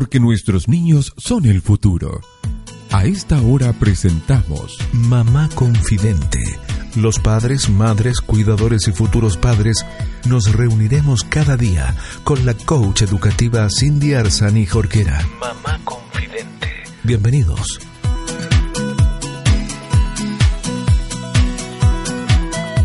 porque nuestros niños son el futuro. A esta hora presentamos Mamá Confidente. Los padres, madres, cuidadores y futuros padres nos reuniremos cada día con la coach educativa Cindy Arzani Jorquera. Mamá Confidente. Bienvenidos.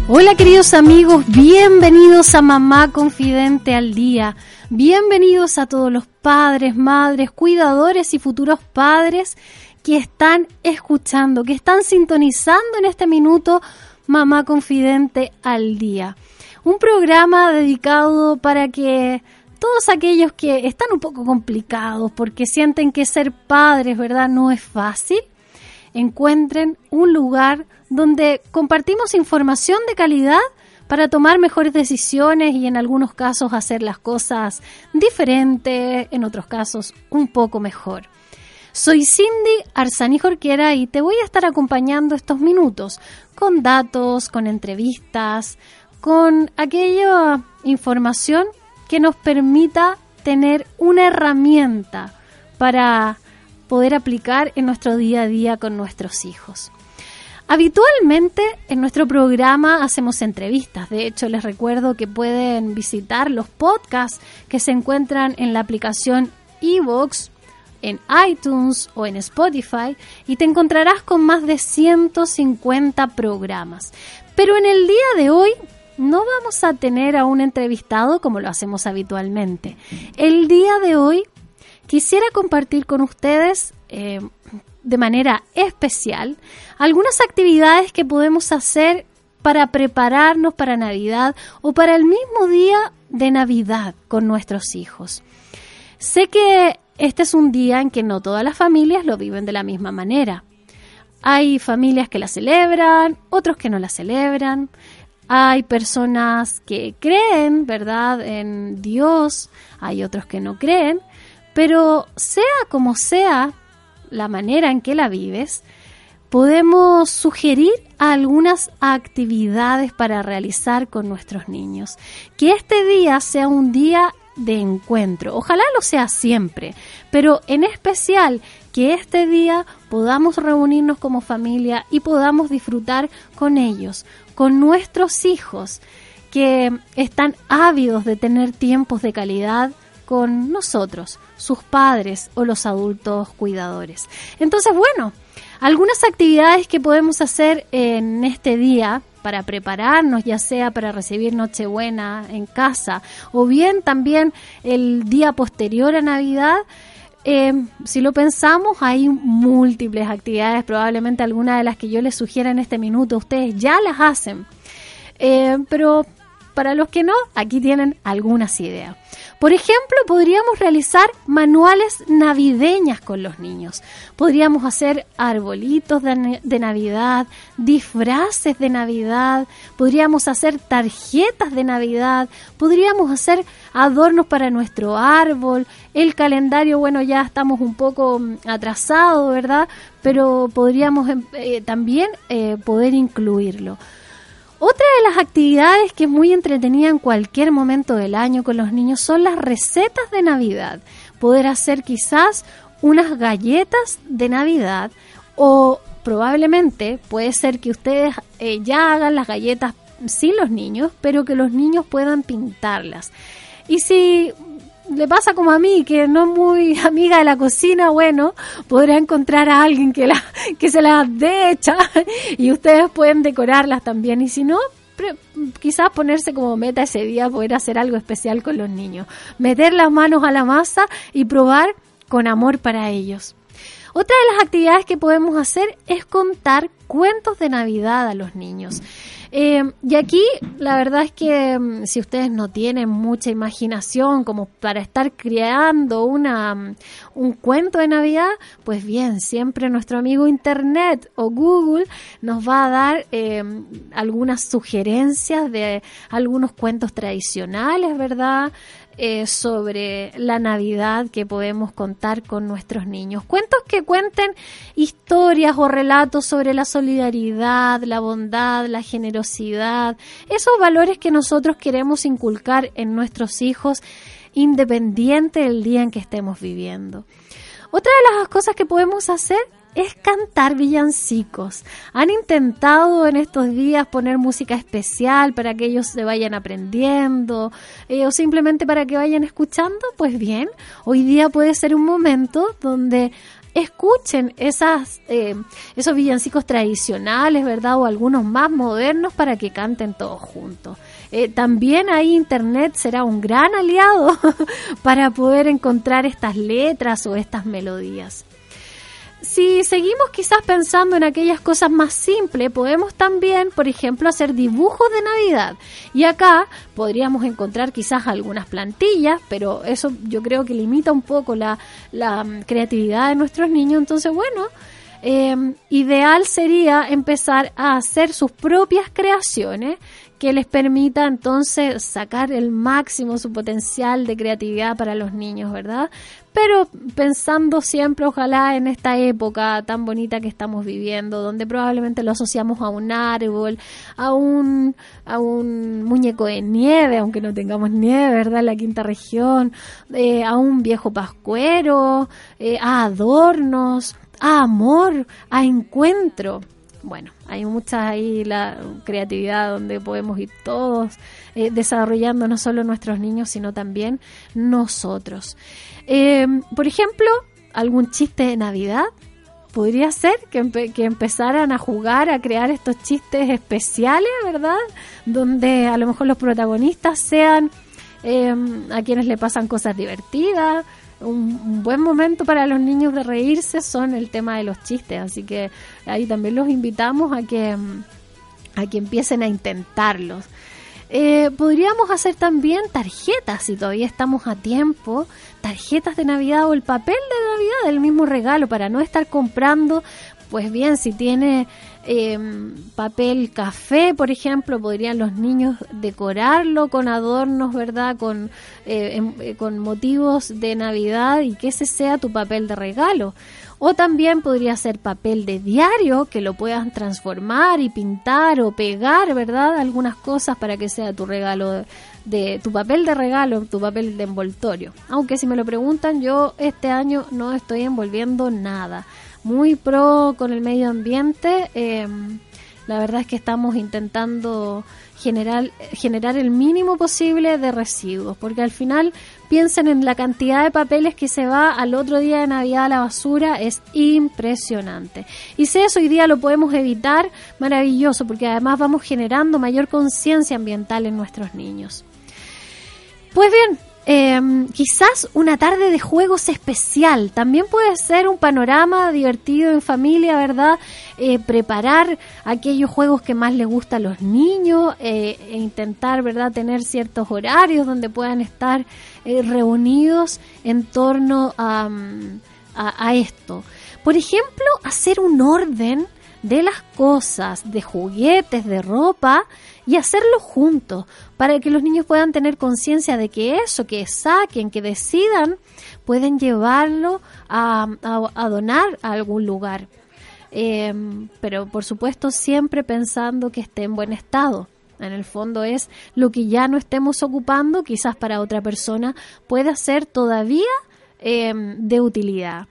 Hola queridos amigos, bienvenidos a Mamá Confidente al Día. Bienvenidos a todos los padres, madres, cuidadores y futuros padres que están escuchando, que están sintonizando en este minuto Mamá Confidente al Día. Un programa dedicado para que todos aquellos que están un poco complicados porque sienten que ser padres, ¿verdad? No es fácil, encuentren un lugar donde compartimos información de calidad para tomar mejores decisiones y en algunos casos hacer las cosas diferentes, en otros casos un poco mejor. Soy Cindy Arzani Jorquera y te voy a estar acompañando estos minutos con datos, con entrevistas, con aquella información que nos permita tener una herramienta para poder aplicar en nuestro día a día con nuestros hijos. Habitualmente en nuestro programa hacemos entrevistas. De hecho, les recuerdo que pueden visitar los podcasts que se encuentran en la aplicación Evox, en iTunes o en Spotify y te encontrarás con más de 150 programas. Pero en el día de hoy no vamos a tener a un entrevistado como lo hacemos habitualmente. El día de hoy quisiera compartir con ustedes eh, de manera especial algunas actividades que podemos hacer para prepararnos para Navidad o para el mismo día de Navidad con nuestros hijos. Sé que este es un día en que no todas las familias lo viven de la misma manera. Hay familias que la celebran, otros que no la celebran. Hay personas que creen, ¿verdad?, en Dios, hay otros que no creen. Pero sea como sea la manera en que la vives, podemos sugerir algunas actividades para realizar con nuestros niños. Que este día sea un día de encuentro. Ojalá lo sea siempre, pero en especial que este día podamos reunirnos como familia y podamos disfrutar con ellos, con nuestros hijos que están ávidos de tener tiempos de calidad con nosotros, sus padres o los adultos cuidadores. Entonces, bueno, algunas actividades que podemos hacer en este día para prepararnos, ya sea para recibir Nochebuena en casa o bien también el día posterior a Navidad, eh, si lo pensamos, hay múltiples actividades, probablemente algunas de las que yo les sugiera en este minuto, ustedes ya las hacen. Eh, pero para los que no, aquí tienen algunas ideas. Por ejemplo, podríamos realizar manuales navideñas con los niños. Podríamos hacer arbolitos de, Navidad, disfraces de Navidad, podríamos hacer tarjetas de Navidad, podríamos hacer adornos para nuestro árbol. El calendario, bueno, ya estamos un poco mm, atrasados, ¿verdad? Pero podríamos em, eh, también eh, poder incluirlo. Otra de las actividades que es muy entretenida en cualquier momento del año con los niños son las recetas de Navidad. Poder hacer quizás unas galletas de Navidad o probablemente puede ser que ustedes eh, ya hagan las galletas sin los niños, pero que los niños puedan pintarlas. Y si le pasa como a mí, que no es muy amiga de la cocina, bueno, podrá encontrar a alguien que, la, que se las dé hecha y ustedes pueden decorarlas también. Y si no, quizás ponerse como meta ese día poder hacer algo especial con los niños. Meter las manos a la masa y probar con amor para ellos. Otra de las actividades que podemos hacer es contar cuentos de Navidad a los niños. Eh, y aquí la verdad es que mm, si ustedes no tienen mucha imaginación como para estar creando una, mm, un cuento de Navidad, pues bien, siempre nuestro amigo Internet o Google nos va a dar eh, algunas sugerencias de algunos cuentos tradicionales, ¿verdad? Eh, sobre la Navidad que podemos contar con nuestros niños. Cuentos que cuenten historias o relatos sobre la solidaridad, la bondad, la generosidad, esos valores que nosotros queremos inculcar en nuestros hijos independiente del día en que estemos viviendo. Otra de las cosas que podemos hacer es cantar villancicos. ¿Han intentado en estos días poner música especial para que ellos se vayan aprendiendo eh, o simplemente para que vayan escuchando? Pues bien, hoy día puede ser un momento donde escuchen esas, eh, esos villancicos tradicionales, ¿verdad? O algunos más modernos para que canten todos juntos. Eh, también ahí Internet será un gran aliado para poder encontrar estas letras o estas melodías si seguimos quizás pensando en aquellas cosas más simples, podemos también, por ejemplo, hacer dibujos de Navidad. Y acá podríamos encontrar quizás algunas plantillas, pero eso yo creo que limita un poco la, mm, creatividad de nuestros niños. Entonces, bueno, em, ideal sería empezar a hacer sus propias creaciones que les permita entonces sacar el máximo su potencial de creatividad para los niños, ¿verdad? Pero pensando siempre, ojalá, en esta época tan bonita que estamos viviendo, donde probablemente lo asociamos a un árbol, a un, a un muñeco de nieve, aunque no tengamos nieve, ¿verdad? En la quinta región, eh, a un viejo pascuero, eh, a adornos, a amor, a encuentro bueno, hay mucha ahí la creatividad donde podemos ir todos eh, desarrollando no solo nuestros niños, sino también nosotros. Eh, por ejemplo, algún chiste de Navidad. Podría ser que, que, empezaran a jugar, a crear estos chistes especiales, ¿verdad? Donde a lo mejor los protagonistas sean eh, a quienes le pasan cosas divertidas, un, buen momento para los niños de reírse son el tema de los chistes, así que ahí también los invitamos a que, a que empiecen a intentarlos. Eh, podríamos hacer también tarjetas, si todavía estamos a tiempo, tarjetas de Navidad o el papel de Navidad, del mismo regalo, para no estar comprando pues bien, si tiene em, papel café, por ejemplo, podrían los niños decorarlo con adornos, ¿verdad? Con, eh, em, eh, con motivos de Navidad y que ese sea tu papel de regalo. O también podría ser papel de diario que lo puedas transformar y pintar o pegar, ¿verdad? Algunas cosas para que sea tu regalo de tu papel de regalo, tu papel de envoltorio. Aunque si me lo preguntan, yo este año no estoy envolviendo nada muy pro con el medio ambiente. Em, la verdad es que estamos intentando generar, generar el mínimo posible de residuos, porque al final piensen en la cantidad de papeles que se va al otro día de Navidad a la basura, es impresionante. Y si eso hoy día lo podemos evitar, maravilloso, porque además vamos generando mayor conciencia ambiental en nuestros niños. Pues bien, Em, quizás una tarde de juegos especial. También puede ser un panorama divertido en familia, ¿verdad? Eh, preparar aquellos juegos que más les gustan a los niños eh, e intentar, ¿verdad?, tener ciertos horarios donde puedan estar eh, reunidos en torno a, a esto. Por ejemplo, hacer un orden de las cosas, de juguetes, de ropa, y hacerlo juntos para que los niños puedan tener conciencia de que eso, que saquen, que decidan, pueden llevarlo a, donar a algún lugar. Em, pero por supuesto siempre pensando que esté en buen estado. En el fondo es lo que ya no estemos ocupando, quizás para otra persona pueda ser todavía em, de utilidad.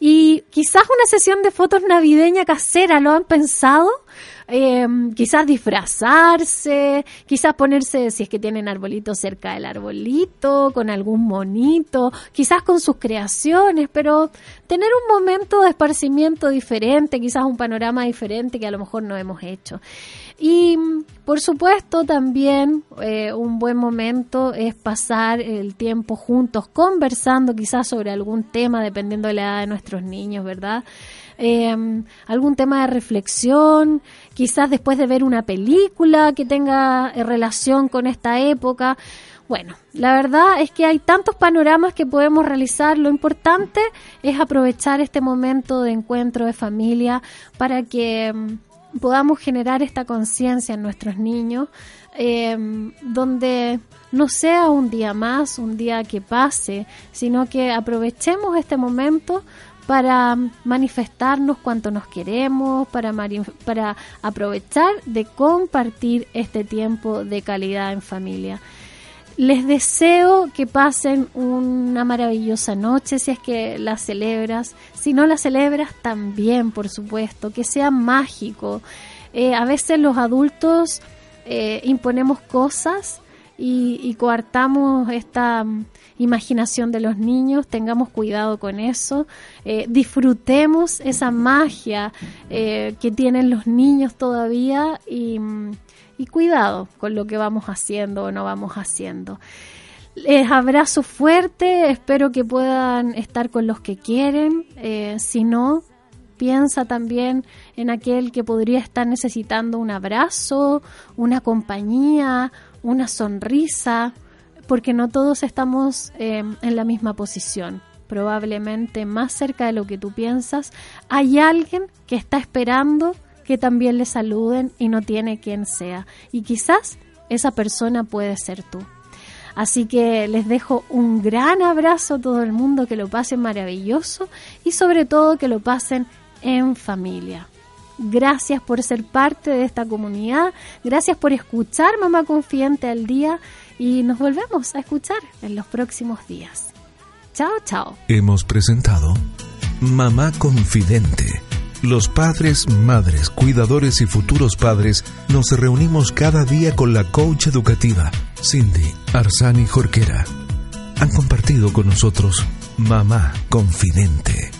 Y quizás una sesión de fotos navideña casera, ¿lo han pensado? Eh, quizás disfrazarse, quizás ponerse, si es que tienen arbolitos cerca del arbolito, con algún monito, quizás con sus creaciones, pero tener un momento de esparcimiento diferente, quizás un panorama diferente que a lo mejor no hemos hecho. Y por supuesto también eh, un buen momento es pasar el tiempo juntos conversando quizás sobre algún tema dependiendo de la edad de nuestros niños, ¿verdad? Eh, algún tema de reflexión, quizás después de ver una película que tenga eh, relación con esta época. Bueno, la verdad es que hay tantos panoramas que podemos realizar. Lo importante es aprovechar este momento de encuentro de familia para que mm, podamos generar esta conciencia en nuestros niños, eh, donde no sea un día más, un día que pase, sino que aprovechemos este momento para manifestarnos cuánto nos queremos, para, aprovechar de compartir este tiempo de calidad en familia. Les deseo que pasen una maravillosa noche si es que la celebras. Si no la celebras, también, por supuesto, que sea mágico. Eh, a veces los adultos eh, imponemos cosas y, coartamos esta mm, imaginación de los niños, tengamos cuidado con eso, eh, disfrutemos esa magia que tienen los niños todavía mm, y, cuidado con lo que vamos haciendo o no vamos haciendo. Les abrazo fuerte, espero que puedan estar con los que quieren, si no, piensa también en aquel que podría estar necesitando un abrazo, una compañía, una sonrisa, porque no todos estamos eh, en la misma posición. Probablemente más cerca de lo que tú piensas, hay alguien que está esperando que también le saluden y no tiene quien sea. Y quizás esa persona puede ser tú. Así que les dejo un gran abrazo a todo el mundo, que lo pasen maravilloso y sobre todo que lo pasen en familia. Gracias por ser parte de esta comunidad, gracias por escuchar Mamá Confidente al día y nos volvemos a escuchar en los próximos días. Chao, chao. Hemos presentado Mamá Confidente. Los padres, madres, cuidadores y futuros padres nos reunimos cada día con la coach educativa Cindy Arsani Jorquera. Han compartido con nosotros Mamá Confidente